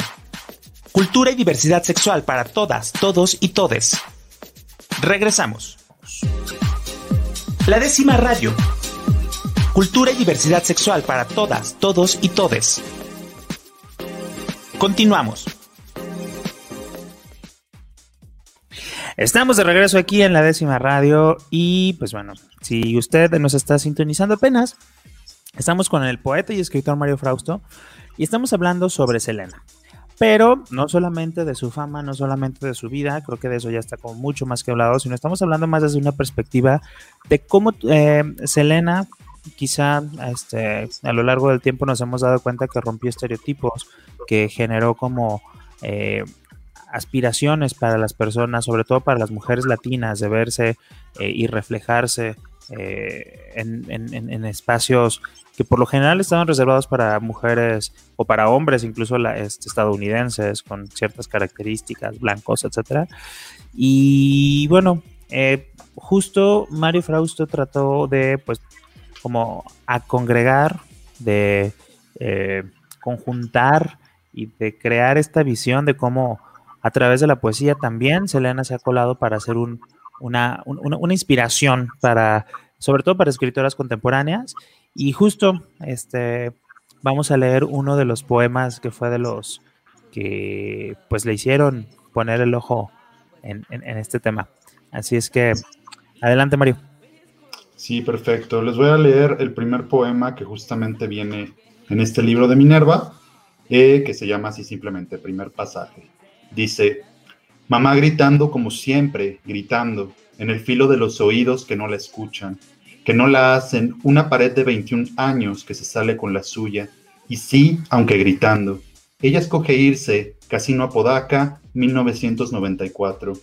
Cultura y diversidad sexual para todas, todos y todes. Regresamos. La Décima Radio. Cultura y diversidad sexual para todas, todos y todes. Continuamos. Estamos de regreso aquí en la décima radio y pues bueno, si usted nos está sintonizando apenas, estamos con el poeta y escritor Mario Frausto y estamos hablando sobre Selena. Pero no solamente de su fama, no solamente de su vida, creo que de eso ya está como mucho más que hablado, sino estamos hablando más desde una perspectiva de cómo eh, Selena quizá este, a lo largo del tiempo nos hemos dado cuenta que rompió estereotipos, que generó como eh, aspiraciones para las personas, sobre todo para las mujeres latinas, de verse eh, y reflejarse eh, en, espacios que por lo general estaban reservados para mujeres o para hombres, incluso este, estadounidenses, con ciertas características, blancos, etcétera. Y bueno, eh, justo Mario Frausto trató de, pues, como a congregar, de conjuntar y de crear esta visión de cómo a través de la poesía también Selena se ha colado para hacer una, inspiración para, sobre todo para escritoras contemporáneas. Y justo este, vamos a leer uno de los poemas que fue de los que pues le hicieron poner el ojo en, en este tema. Así es que, adelante Mario. Sí, perfecto. Les voy a leer el primer poema que justamente viene en este libro de Minerva, eh, que se llama así simplemente Primer Pasaje. Dice, mamá gritando como siempre, gritando, en el filo de los oídos que no la escuchan, que no la hacen una pared de 21 años que se sale con la suya, y sí, aunque gritando. Ella escoge irse, Casino Apodaca, 1994,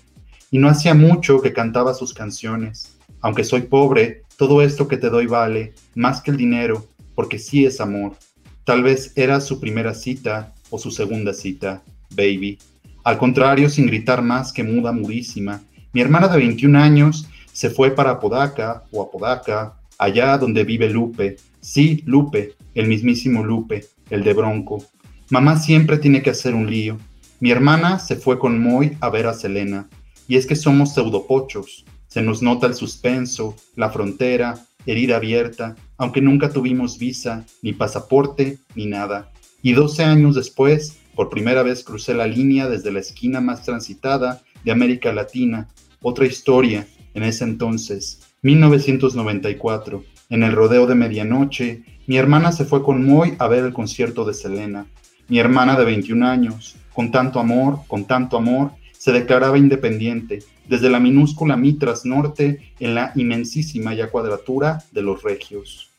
y no hacía mucho que cantaba sus canciones. Aunque soy pobre, todo esto que te doy vale más que el dinero, porque sí es amor. Tal vez era su primera cita o su segunda cita, baby. Al contrario, sin gritar más que muda mudísima, mi hermana de 21 años se fue para Apodaca o Apodaca, allá donde vive Lupe. Sí, Lupe, el mismísimo Lupe, el de Bronco. Mamá siempre tiene que hacer un lío. Mi hermana se fue con Moy a ver a Selena, y es que somos pseudopochos, se nos nota el suspenso, la frontera, herida abierta, aunque nunca tuvimos visa, ni pasaporte, ni nada. Y 12 años después, por primera vez crucé la línea desde la esquina más transitada de América Latina. Otra historia, en ese entonces, 1994, en el rodeo de medianoche, mi hermana se fue con Moy a ver el concierto de Selena. Mi hermana de 21 años, con tanto amor, con tanto amor, se declaraba independiente, desde la minúscula Mitras Norte en la inmensísima ya cuadratura de los Regios.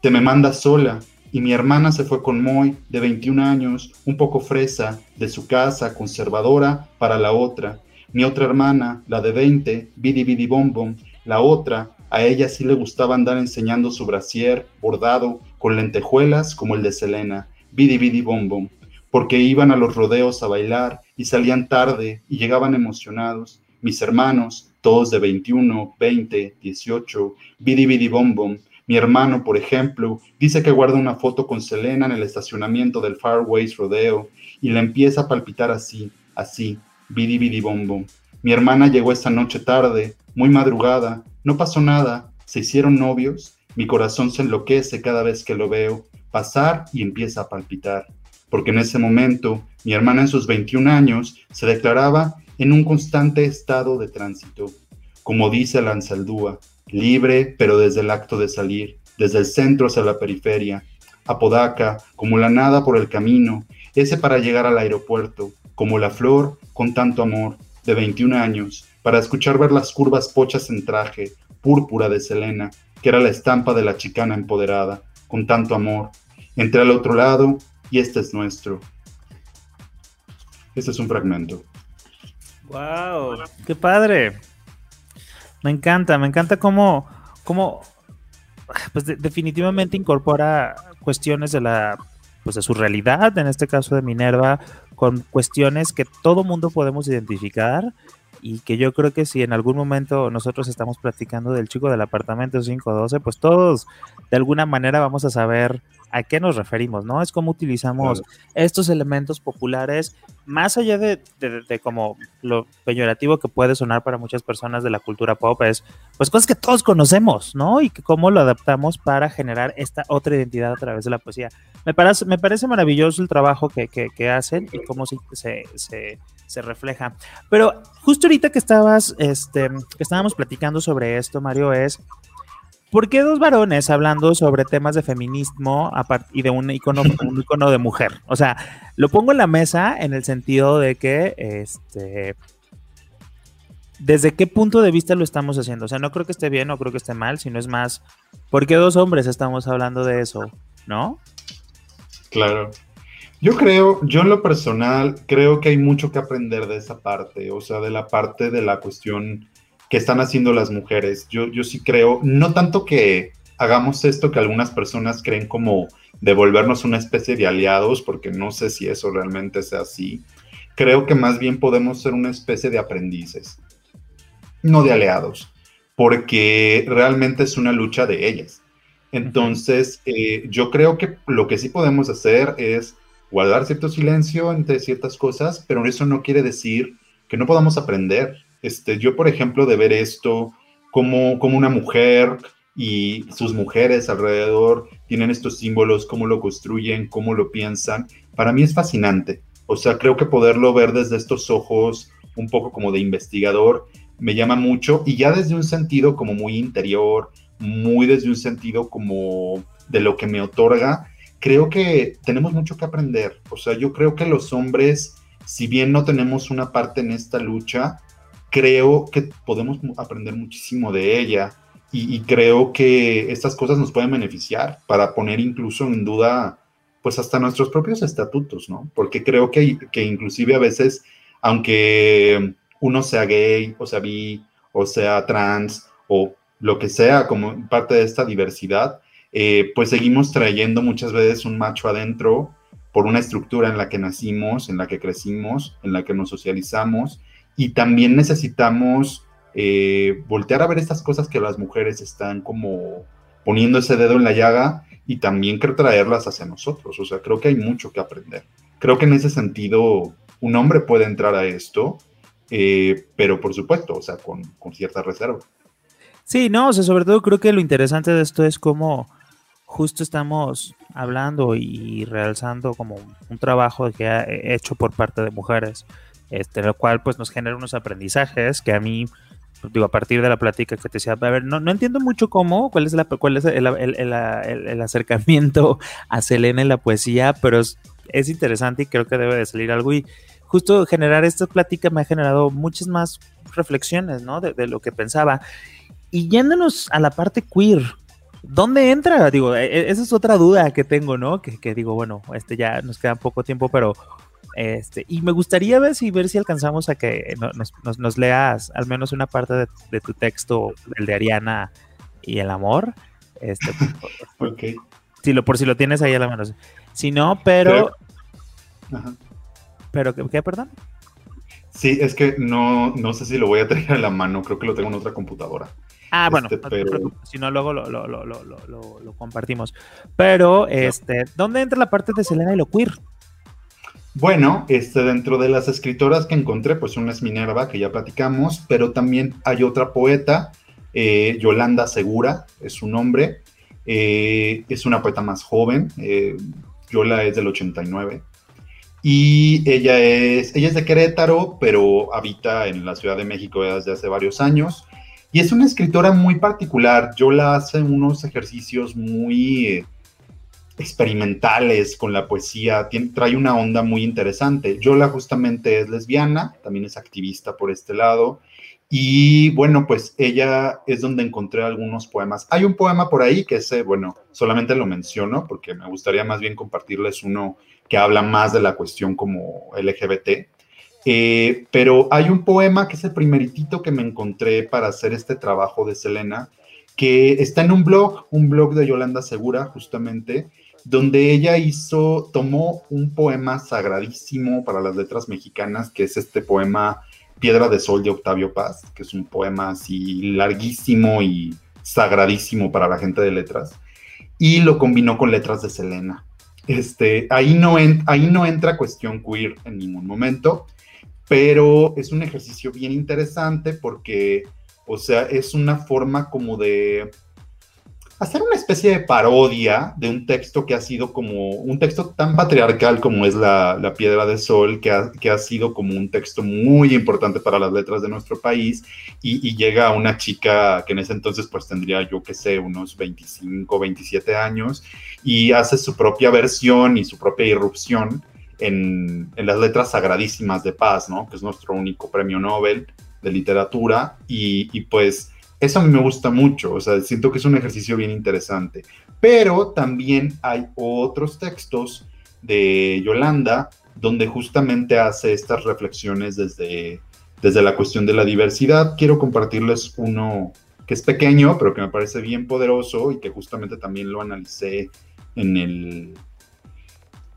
Te me mandas sola, y mi hermana se fue con Moy, de 21 años, un poco fresa, de su casa, conservadora, para la otra. Mi otra hermana, la de 20, bidi bidi bom la otra, a ella sí le gustaba andar enseñando su brasier, bordado, con lentejuelas como el de Selena, bidi bidi bom porque iban a los rodeos a bailar y salían tarde y llegaban emocionados. Mis hermanos, todos de 21, 20, 18, bidi bidi mi hermano, por ejemplo, dice que guarda una foto con Selena en el estacionamiento del Far West Rodeo y la empieza a palpitar así, así, bidi bidi bom bom. Mi hermana llegó esa noche tarde, muy madrugada, no pasó nada, se hicieron novios, mi corazón se enloquece cada vez que lo veo pasar y empieza a palpitar, porque en ese momento mi hermana en sus 21 años se declaraba en un constante estado de tránsito, como dice Lanzaldúa, libre, pero desde el acto de salir, desde el centro hacia la periferia, Apodaca, como la nada por el camino, ese para llegar al aeropuerto, como la flor con tanto amor, de 21 años, para escuchar ver las curvas pochas en traje, púrpura de Selena, que era la estampa de la chicana empoderada, con tanto amor. Entré al otro lado y este es nuestro. Este es un fragmento. ¡Wow! ¡Qué padre! Me encanta, me encanta cómo, cómo pues definitivamente incorpora cuestiones de la pues de su realidad, en este caso de Minerva, con cuestiones que todo mundo podemos identificar y que yo creo que si en algún momento nosotros estamos platicando del chico del apartamento 512, pues todos de alguna manera vamos a saber a qué nos referimos, ¿no? Es como utilizamos estos elementos populares, más allá de, como lo peyorativo que puede sonar para muchas personas de la cultura pop, es pues cosas que todos conocemos, ¿no? Y que cómo lo adaptamos para generar esta otra identidad a través de la poesía. Me parece, me parece maravilloso el trabajo que, que, hacen y cómo se, se se refleja. Pero justo ahorita que estabas, este, que estábamos platicando sobre esto, Mario, es ¿por qué dos varones hablando sobre temas de feminismo y de un icono, de mujer? O sea, lo pongo en la mesa en el sentido de que, este, ¿desde qué punto de vista lo estamos haciendo? O sea, no creo que esté bien, no creo que esté mal, sino es más, ¿por qué dos hombres estamos hablando de eso? ¿No? Claro. Yo creo, yo en lo personal, creo que hay mucho que aprender de esa parte, o sea, de la parte de la cuestión que están haciendo las mujeres. Yo, yo sí creo, no tanto que hagamos esto que algunas personas creen como devolvernos una especie de aliados, porque no sé si eso realmente sea así. Creo que más bien podemos ser una especie de aprendices, no de aliados, porque realmente es una lucha de ellas. Entonces, eh, yo creo que lo que sí podemos hacer es guardar cierto silencio entre ciertas cosas, pero eso no quiere decir que no podamos aprender. Este, yo, por ejemplo, de ver esto como, como una mujer y sus mujeres alrededor tienen estos símbolos, cómo lo construyen, cómo lo piensan, para mí es fascinante. O sea, creo que poderlo ver desde estos ojos, un poco como de investigador, me llama mucho y ya desde un sentido como muy interior, muy desde un sentido como de lo que me otorga, creo que tenemos mucho que aprender. O sea, yo creo que los hombres, si bien no tenemos una parte en esta lucha, creo que podemos aprender muchísimo de ella y, creo que estas cosas nos pueden beneficiar para poner incluso en duda, pues hasta nuestros propios estatutos, ¿no? Porque creo que, que inclusive a veces, aunque uno sea gay o sea bi o sea trans o lo que sea como parte de esta diversidad, eh, pues seguimos trayendo muchas veces un macho adentro por una estructura en la que nacimos, en la que crecimos, en la que nos socializamos, y también necesitamos eh, voltear a ver estas cosas que las mujeres están como poniendo ese dedo en la llaga y también traerlas hacia nosotros. O sea, creo que hay mucho que aprender. creo que en ese sentido un hombre puede entrar a esto, eh, pero por supuesto, o sea, con, con, cierta reserva. Sí, no, o sea, sobre todo creo que lo interesante de esto es cómo justo estamos hablando y realzando como un trabajo que ha hecho por parte de mujeres, este, lo cual pues nos genera unos aprendizajes que a mí digo, a partir de la plática que te decía, a ver, no, no entiendo mucho cómo, cuál es, la, cuál es el, el, el, acercamiento a Selena en la poesía, pero es, es, interesante y creo que debe de salir algo. Y justo generar esta plática me ha generado muchas más reflexiones, ¿no? De, de lo que pensaba. Y yéndonos a la parte queer, ¿dónde entra? Digo, e, e, esa es otra duda que tengo, ¿no? Que, que digo, bueno, este ya nos queda poco tiempo, pero este, y me gustaría ver si, ver si alcanzamos a que nos, leas al menos una parte de, tu texto, el de Ariana y el amor. Este, [laughs] si lo, por si lo tienes ahí a la mano. Si no, pero. Pero, ¿qué, perdón? Sí, es que no, no sé si lo voy a tener a la mano, creo que lo tengo en otra computadora. Ah, bueno, este, si no, luego lo, lo, lo, lo, compartimos. Pero, este, ¿dónde entra la parte de Selena y lo queer? Bueno, este, dentro de las escritoras que encontré, pues una es Minerva, que ya platicamos, pero también hay otra poeta, eh, Yolanda Segura, es su nombre, eh, es una poeta más joven, eh, Yola es del 89, y ella es, ella es de Querétaro, pero habita en la Ciudad de México desde hace varios años, y es una escritora muy particular, Yola hace unos ejercicios muy experimentales con la poesía, trae una onda muy interesante. Yola justamente es lesbiana, también es activista por este lado, y bueno, pues ella es donde encontré algunos poemas. Hay un poema por ahí que ese, bueno, solamente lo menciono porque me gustaría más bien compartirles uno que habla más de la cuestión como LGBT. Eh, pero hay un poema que es el primeritito que me encontré para hacer este trabajo de Selena, que está en un blog, un blog de Yolanda Segura, justamente, donde ella hizo, tomó un poema sagradísimo para las letras mexicanas, que es este poema Piedra de Sol de Octavio Paz, que es un poema así larguísimo y sagradísimo para la gente de letras, y lo combinó con letras de Selena. Este, ahí, no ahí no entra cuestión queer en ningún momento, pero es un ejercicio bien interesante porque, o sea, es una forma como de hacer una especie de parodia de un texto que ha sido como un texto tan patriarcal como es la, Piedra de Sol, que ha, que ha, sido como un texto muy importante para las letras de nuestro país, y, llega a una chica que en ese entonces pues tendría yo que sé, unos 25, 27 años, y hace su propia versión y su propia irrupción en, en las letras sagradísimas de paz, ¿no? Que es nuestro único premio Nobel de literatura, y, y pues eso a mí me gusta mucho, o sea, siento que es un ejercicio bien interesante. Pero también hay otros textos de Yolanda donde justamente hace estas reflexiones desde, desde la cuestión de la diversidad. Quiero compartirles uno que es pequeño, pero que me parece bien poderoso y que justamente también lo analicé en el,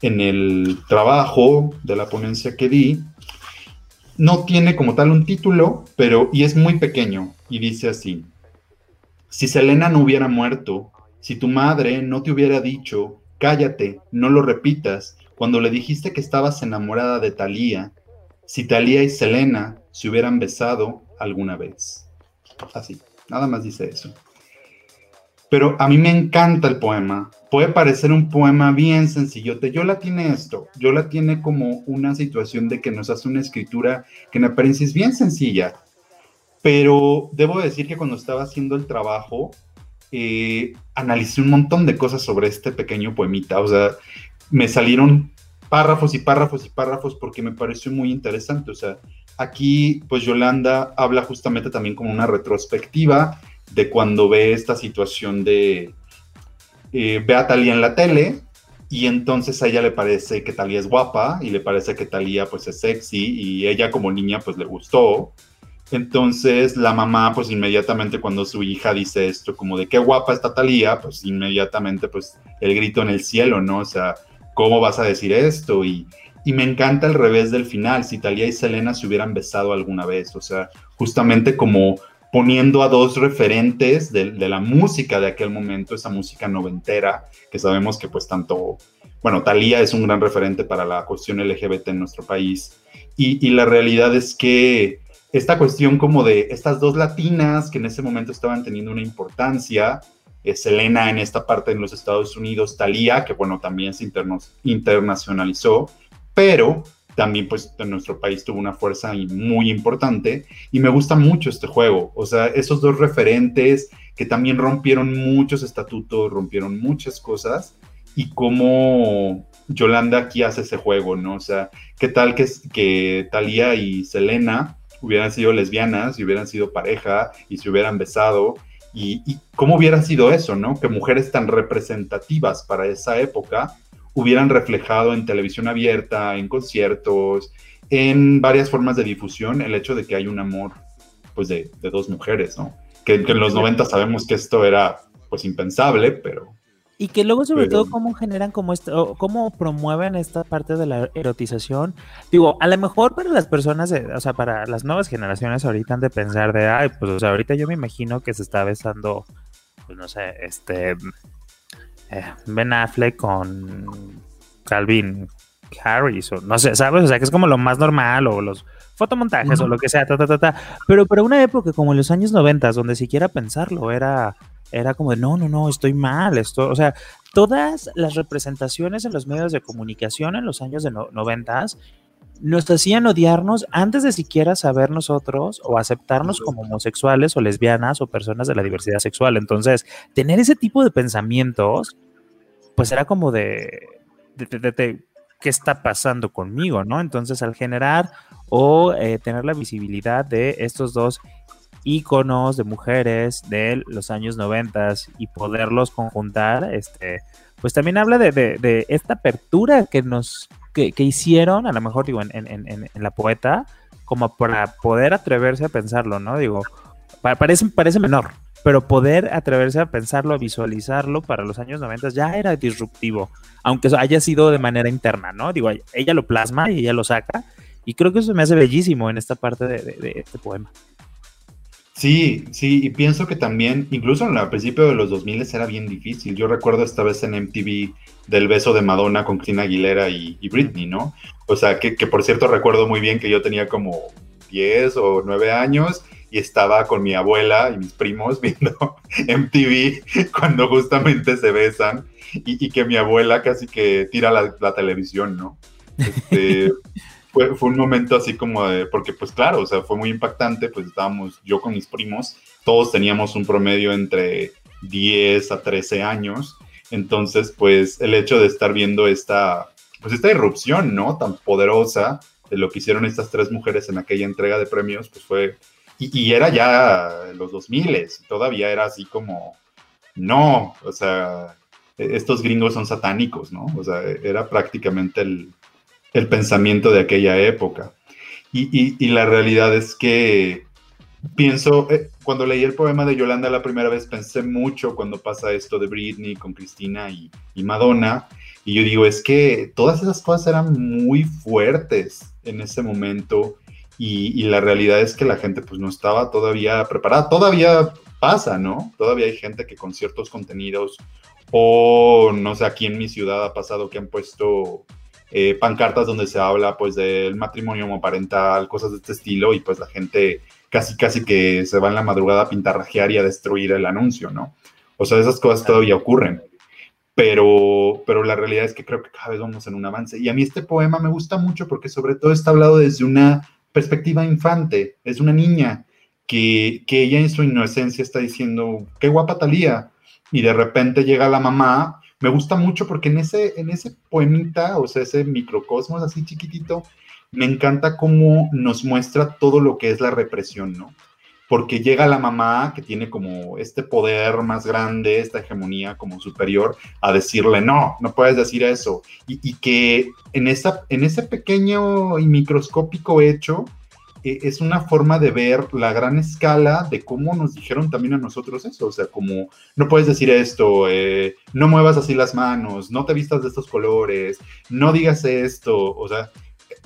en el trabajo de la ponencia que di. No tiene como tal un título, pero y es muy pequeño y dice así, si Selena no hubiera muerto, si tu madre no te hubiera dicho, cállate, no lo repitas, cuando le dijiste que estabas enamorada de Talía, si Talía y Selena se hubieran besado alguna vez. Así, nada más dice eso. Pero a mí me encanta el poema. Puede parecer un poema bien sencillote. Yo la tiene esto. Yo la tiene como una situación de que nos hace una escritura que en apariencia es bien sencilla, pero debo decir que cuando estaba haciendo el trabajo, eh, analicé un montón de cosas sobre este pequeño poemita. O sea, me salieron párrafos y párrafos y párrafos porque me pareció muy interesante. O sea, aquí, pues Yolanda habla justamente también como una retrospectiva de cuando ve esta situación de eh, ve a Talía en la tele y entonces a ella le parece que Talía es guapa y le parece que Talía pues es sexy y ella como niña pues le gustó entonces la mamá, pues inmediatamente cuando su hija dice esto, como de qué guapa está Talía, pues inmediatamente pues el grito en el cielo, ¿no? O sea, ¿cómo vas a decir esto? Y, me encanta el revés del final, si Talía y Selena se hubieran besado alguna vez, o sea, justamente como poniendo a dos referentes de, la música de aquel momento, esa música noventera, que sabemos que pues tanto bueno, Talía es un gran referente para la cuestión LGBT en nuestro país. Y, la realidad es que esta cuestión como de estas dos latinas que en ese momento estaban teniendo una importancia, Selena en esta parte en los Estados Unidos, Talía, que bueno, también se internacionalizó, pero también pues en nuestro país tuvo una fuerza muy importante y me gusta mucho este juego, o sea, esos dos referentes que también rompieron muchos estatutos, rompieron muchas cosas y cómo Yolanda aquí hace ese juego, ¿no? O sea, ¿qué tal que, que Talía y Selena hubieran sido lesbianas y hubieran sido pareja y se hubieran besado? Y, y, cómo hubiera sido eso, ¿no? Que mujeres tan representativas para esa época hubieran reflejado en televisión abierta, en conciertos, en varias formas de difusión, el hecho de que hay un amor, pues, de, dos mujeres, ¿no? Que, en los 90 sabemos que esto era, pues, impensable, pero... Y que luego, sobre todo, cómo generan como esto, cómo promueven esta parte de la erotización. Digo, a lo mejor para las personas, o sea, para las nuevas generaciones ahorita han de pensar de, ay, pues, o sea, ahorita yo me imagino que se está besando, pues, no sé, este, ben Affleck con Calvin Harris, o no sé, ¿sabes? O sea, que es como lo más normal, o los fotomontajes, o lo que sea, ta, ta, ta, ta. Pero para una época como en los años 90, donde siquiera pensarlo era, era como de, no, no, no, estoy mal, esto, o sea, todas las representaciones en los medios de comunicación en los años de 90 nos hacían odiarnos antes de siquiera saber nosotros o aceptarnos como homosexuales o lesbianas o personas de la diversidad sexual. Entonces, tener ese tipo de pensamientos, pues era como de, ¿qué está pasando conmigo? ¿no? Entonces, al generar o eh, tener la visibilidad de estos dos íconos de mujeres de los años 90 y poderlos conjuntar, este, pues también habla de, de esta apertura que nos que, hicieron, a lo mejor digo, en, la poeta, como para poder atreverse a pensarlo, ¿no? Digo, parece, parece menor, pero poder atreverse a pensarlo, a visualizarlo para los años 90 ya era disruptivo, aunque haya sido de manera interna, ¿no? Digo, ella lo plasma y ella lo saca, y creo que eso me hace bellísimo en esta parte de este poema. Sí, sí, y pienso que también, incluso al principio de los 2000 era bien difícil. Yo recuerdo esta vez en MTV del beso de Madonna con Cristina Aguilera y, Britney, ¿no? O sea, que, por cierto recuerdo muy bien que yo tenía como 10 o 9 años y estaba con mi abuela y mis primos [laughs] viendo MTV cuando justamente se besan y, que mi abuela casi que tira la, la televisión, ¿no? Este, [laughs] fue, un momento así como de, porque pues claro, o sea, fue muy impactante, pues estábamos yo con mis primos, todos teníamos un promedio entre 10 a 13 años, entonces pues el hecho de estar viendo esta, pues esta irrupción, ¿no? Tan poderosa de lo que hicieron estas tres mujeres en aquella entrega de premios, pues fue, y, y era ya los 2000, todavía era así como, no, o sea, e, estos gringos son satánicos, ¿no? O sea, era prácticamente el, el pensamiento de aquella época. Y, la realidad es que pienso, eh, cuando leí el poema de Yolanda la primera vez, pensé mucho cuando pasa esto de Britney con Cristina y, Madonna. Y yo digo, es que todas esas cosas eran muy fuertes en ese momento. Y, la realidad es que la gente pues no estaba todavía preparada. Todavía pasa, ¿no? Todavía hay gente que con ciertos contenidos o no sé, aquí en mi ciudad ha pasado que han puesto eh, pancartas donde se habla pues del matrimonio homoparental, cosas de este estilo, y pues la gente casi casi que se va en la madrugada a pintarrajear y a destruir el anuncio, ¿no? O sea, esas cosas todavía ocurren. Pero, pero la realidad es que creo que cada vez vamos en un avance. Y a mí este poema me gusta mucho porque sobre todo está hablado desde una perspectiva infante, es una niña que, que ella en su inocencia está diciendo, qué guapa Talía, y de repente llega la mamá me gusta mucho porque en ese, en ese poemita, o sea, ese microcosmos así chiquitito, me encanta cómo nos muestra todo lo que es la represión, ¿no? Porque llega la mamá que tiene como este poder más grande, esta hegemonía como superior, a decirle, no, no puedes decir eso. Y, que en, esa, en ese pequeño y microscópico hecho, e, es una forma de ver la gran escala de cómo nos dijeron también a nosotros eso, o sea, como no puedes decir esto, eh, no muevas así las manos, no te vistas de estos colores, no digas esto, o sea,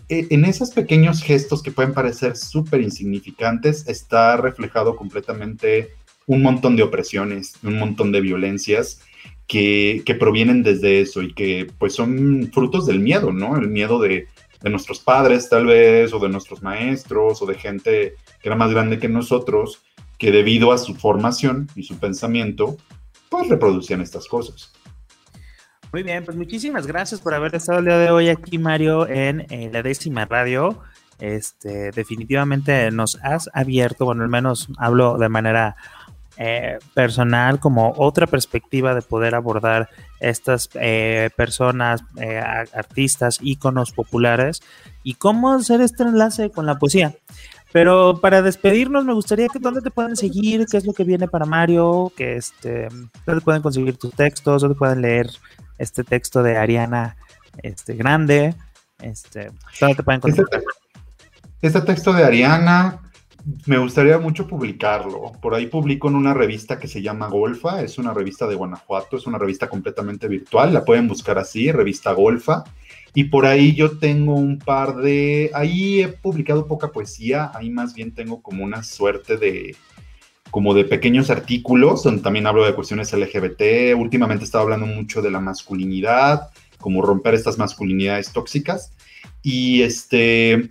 en esos pequeños gestos que pueden parecer súper insignificantes está reflejado completamente un montón de opresiones, un montón de violencias que, provienen desde eso y que pues son frutos del miedo, ¿no? El miedo de, de nuestros padres tal vez, o de nuestros maestros, o de gente que era más grande que nosotros, que debido a su formación y su pensamiento, pues reproducían estas cosas. Muy bien, pues muchísimas gracias por haber estado el día de hoy aquí, Mario, en eh, la décima radio. Este, definitivamente nos has abierto, bueno, al menos hablo de manera eh, personal, como otra perspectiva de poder abordar estas eh, personas, artistas, íconos populares y cómo hacer este enlace con la poesía. Pero para despedirnos, me gustaría que dónde te pueden seguir, qué es lo que viene para Mario, que este, dónde pueden conseguir tus textos, dónde pueden leer este texto de Ariana este, Grande, este, dónde te pueden. Este, este, texto de Ariana me gustaría mucho publicarlo. Por ahí publico en una revista que se llama Golfa, es una revista de Guanajuato, es una revista completamente virtual, la pueden buscar así, revista Golfa. Y por ahí yo tengo un par de, ahí he publicado poca poesía, ahí más bien tengo como una suerte de, como de pequeños artículos donde también hablo de cuestiones LGBT. Últimamente he estado hablando mucho de la masculinidad, como romper estas masculinidades tóxicas. Y este,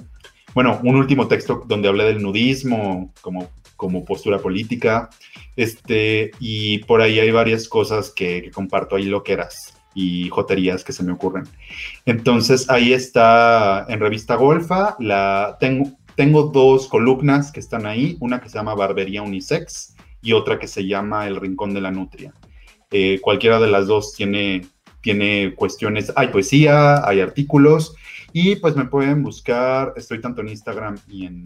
bueno, un último texto donde hablé del nudismo como, como postura política. Este, y por ahí hay varias cosas que, que comparto ahí loqueras y joterías que se me ocurren. Entonces ahí está en revista Golfa, la, tengo, tengo dos columnas que están ahí, una que se llama Barbería Unisex y otra que se llama El Rincón de la Nutria. Eh, cualquiera de las dos tiene, tiene cuestiones, hay poesía, hay artículos y pues me pueden buscar, estoy tanto en Instagram y en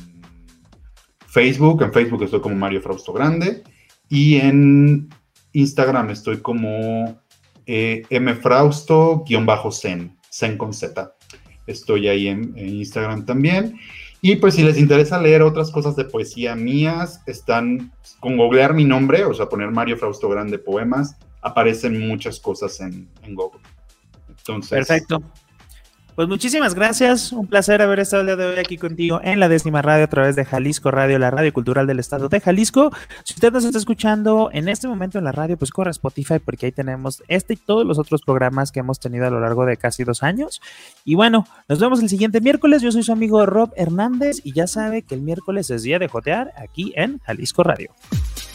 Facebook, en Facebook estoy como Mario Frausto Grande y en Instagram estoy como eh, mfrausto-zen, zen con Z. Estoy ahí en, Instagram también. Y pues si les interesa leer otras cosas de poesía mías, están con googlear mi nombre, o sea, poner Mario Frausto Grande Poemas, aparecen muchas cosas en, en Google. Entonces, Perfecto. Pues muchísimas gracias, un placer haber estado el día de hoy aquí contigo en la décima radio a través de Jalisco Radio, la radio cultural del estado de Jalisco. Si usted nos está escuchando en este momento en la radio, pues corre a Spotify porque ahí tenemos este y todos los otros programas que hemos tenido a lo largo de casi dos años. Y bueno, nos vemos el siguiente miércoles. Yo soy su amigo Rob Hernández y ya sabe que el miércoles es día de jotear aquí en Jalisco Radio.